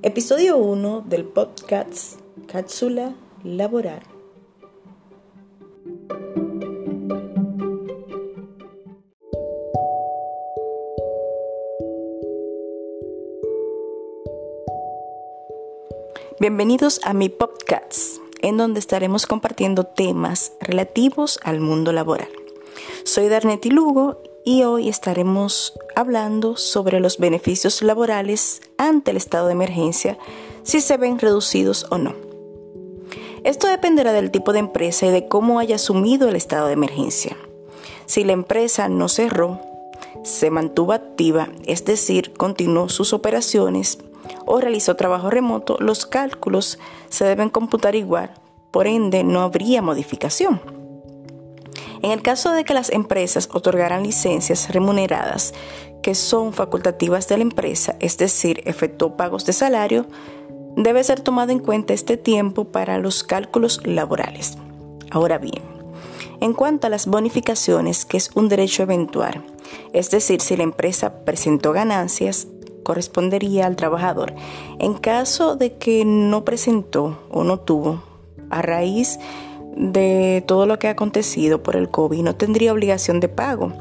Episodio 1 del podcast Cápsula Laboral. Bienvenidos a mi podcast, en donde estaremos compartiendo temas relativos al mundo laboral. Soy Darneti Lugo y hoy estaremos hablando sobre los beneficios laborales ante el estado de emergencia, si se ven reducidos o no. Esto dependerá del tipo de empresa y de cómo haya asumido el estado de emergencia. Si la empresa no cerró, se mantuvo activa, es decir, continuó sus operaciones o realizó trabajo remoto, los cálculos se deben computar igual, por ende no habría modificación. En el caso de que las empresas otorgaran licencias remuneradas que son facultativas de la empresa, es decir, efectuó pagos de salario, debe ser tomado en cuenta este tiempo para los cálculos laborales. Ahora bien, en cuanto a las bonificaciones, que es un derecho eventual, es decir, si la empresa presentó ganancias, correspondería al trabajador. En caso de que no presentó o no tuvo, a raíz de todo lo que ha acontecido por el COVID no tendría obligación de pago.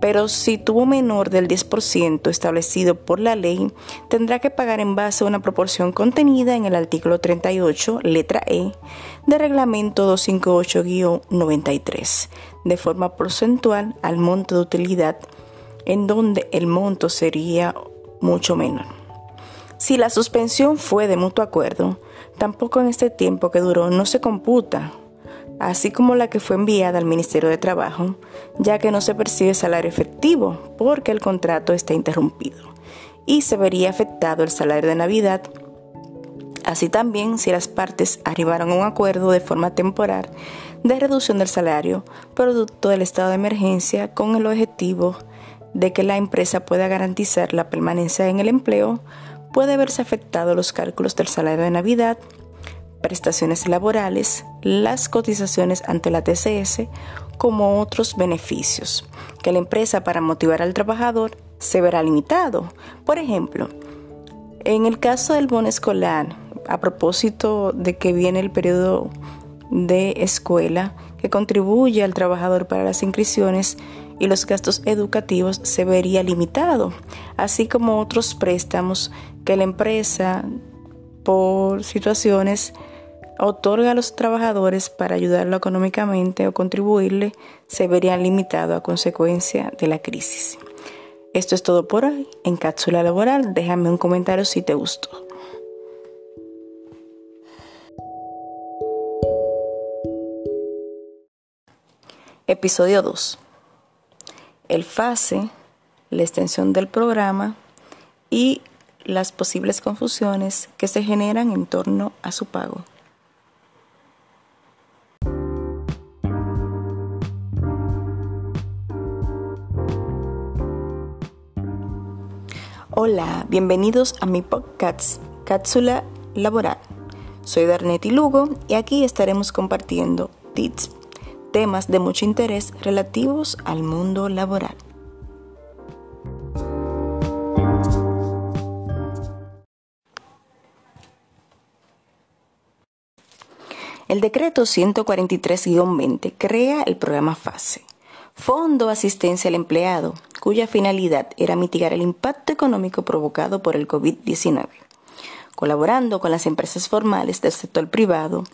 Pero si tuvo menor del 10% establecido por la ley, tendrá que pagar en base a una proporción contenida en el artículo 38, letra E, de reglamento 258-93, de forma porcentual al monto de utilidad, en donde el monto sería mucho menor. Si la suspensión fue de mutuo acuerdo, tampoco en este tiempo que duró no se computa así como la que fue enviada al Ministerio de Trabajo, ya que no se percibe salario efectivo porque el contrato está interrumpido y se vería afectado el salario de Navidad. Así también si las partes arribaron a un acuerdo de forma temporal de reducción del salario producto del estado de emergencia con el objetivo de que la empresa pueda garantizar la permanencia en el empleo, puede verse afectado los cálculos del salario de Navidad prestaciones laborales, las cotizaciones ante la TCS, como otros beneficios, que la empresa para motivar al trabajador se verá limitado. Por ejemplo, en el caso del bono escolar, a propósito de que viene el periodo de escuela que contribuye al trabajador para las inscripciones y los gastos educativos se vería limitado, así como otros préstamos que la empresa por situaciones otorga a los trabajadores para ayudarlo económicamente o contribuirle se verían limitados a consecuencia de la crisis. Esto es todo por hoy en Cápsula Laboral. Déjame un comentario si te gustó. Episodio 2. El fase, la extensión del programa y las posibles confusiones que se generan en torno a su pago. Hola, bienvenidos a mi podcast Cápsula Laboral. Soy Darnetti Lugo y aquí estaremos compartiendo tips, temas de mucho interés relativos al mundo laboral. El decreto 143-20 crea el programa FASE Fondo Asistencia al Empleado, cuya finalidad era mitigar el impacto económico provocado por el COVID-19, colaborando con las empresas formales del sector privado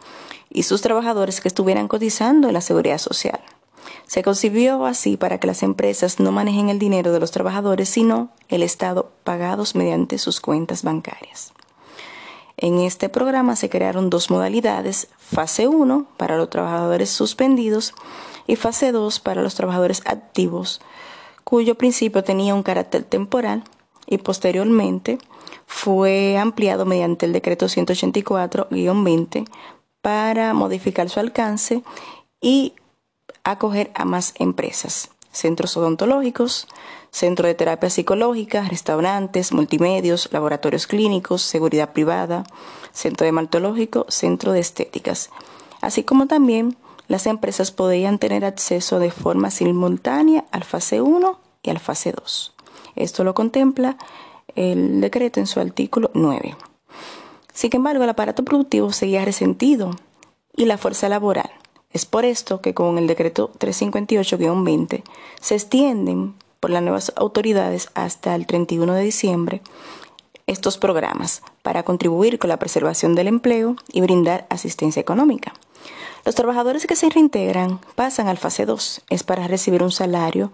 y sus trabajadores que estuvieran cotizando en la seguridad social. Se concibió así para que las empresas no manejen el dinero de los trabajadores, sino el Estado pagados mediante sus cuentas bancarias. En este programa se crearon dos modalidades, fase 1 para los trabajadores suspendidos y fase 2 para los trabajadores activos, cuyo principio tenía un carácter temporal y posteriormente fue ampliado mediante el decreto 184-20 para modificar su alcance y acoger a más empresas, centros odontológicos, centro de terapia psicológica, restaurantes, multimedios, laboratorios clínicos, seguridad privada, centro hematológico, centro de estéticas, así como también las empresas podían tener acceso de forma simultánea al fase 1 y al fase 2. Esto lo contempla el decreto en su artículo 9. Sin embargo, el aparato productivo seguía resentido y la fuerza laboral. Es por esto que con el decreto 358-20 se extienden por las nuevas autoridades hasta el 31 de diciembre estos programas para contribuir con la preservación del empleo y brindar asistencia económica. Los trabajadores que se reintegran pasan al fase 2, es para recibir un salario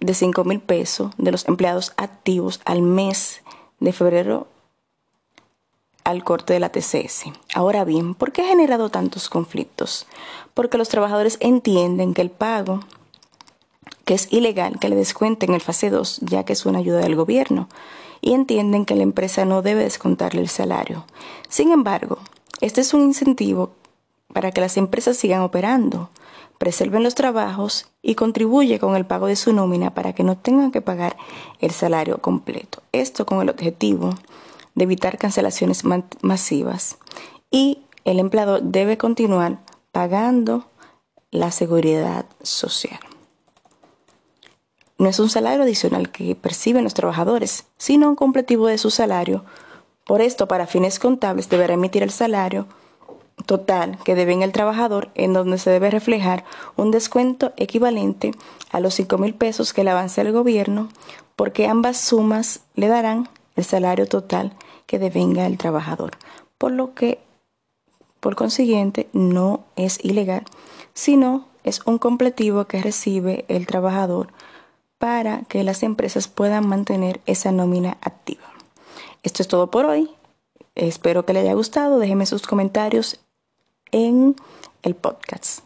de 5 mil pesos de los empleados activos al mes de febrero al corte de la TCS. Ahora bien, ¿por qué ha generado tantos conflictos? Porque los trabajadores entienden que el pago, que es ilegal que le descuenten el fase 2, ya que es una ayuda del gobierno, y entienden que la empresa no debe descontarle el salario. Sin embargo, este es un incentivo para que las empresas sigan operando, preserven los trabajos y contribuye con el pago de su nómina para que no tengan que pagar el salario completo. Esto con el objetivo de evitar cancelaciones masivas y el empleador debe continuar pagando la seguridad social. No es un salario adicional que perciben los trabajadores, sino un completivo de su salario. Por esto, para fines contables, deberá emitir el salario total que debe el trabajador, en donde se debe reflejar un descuento equivalente a los 5 mil pesos que le avance el gobierno, porque ambas sumas le darán el salario total que devenga el trabajador, por lo que, por consiguiente, no es ilegal, sino es un completivo que recibe el trabajador para que las empresas puedan mantener esa nómina activa. Esto es todo por hoy. Espero que les haya gustado. Déjenme sus comentarios en el podcast.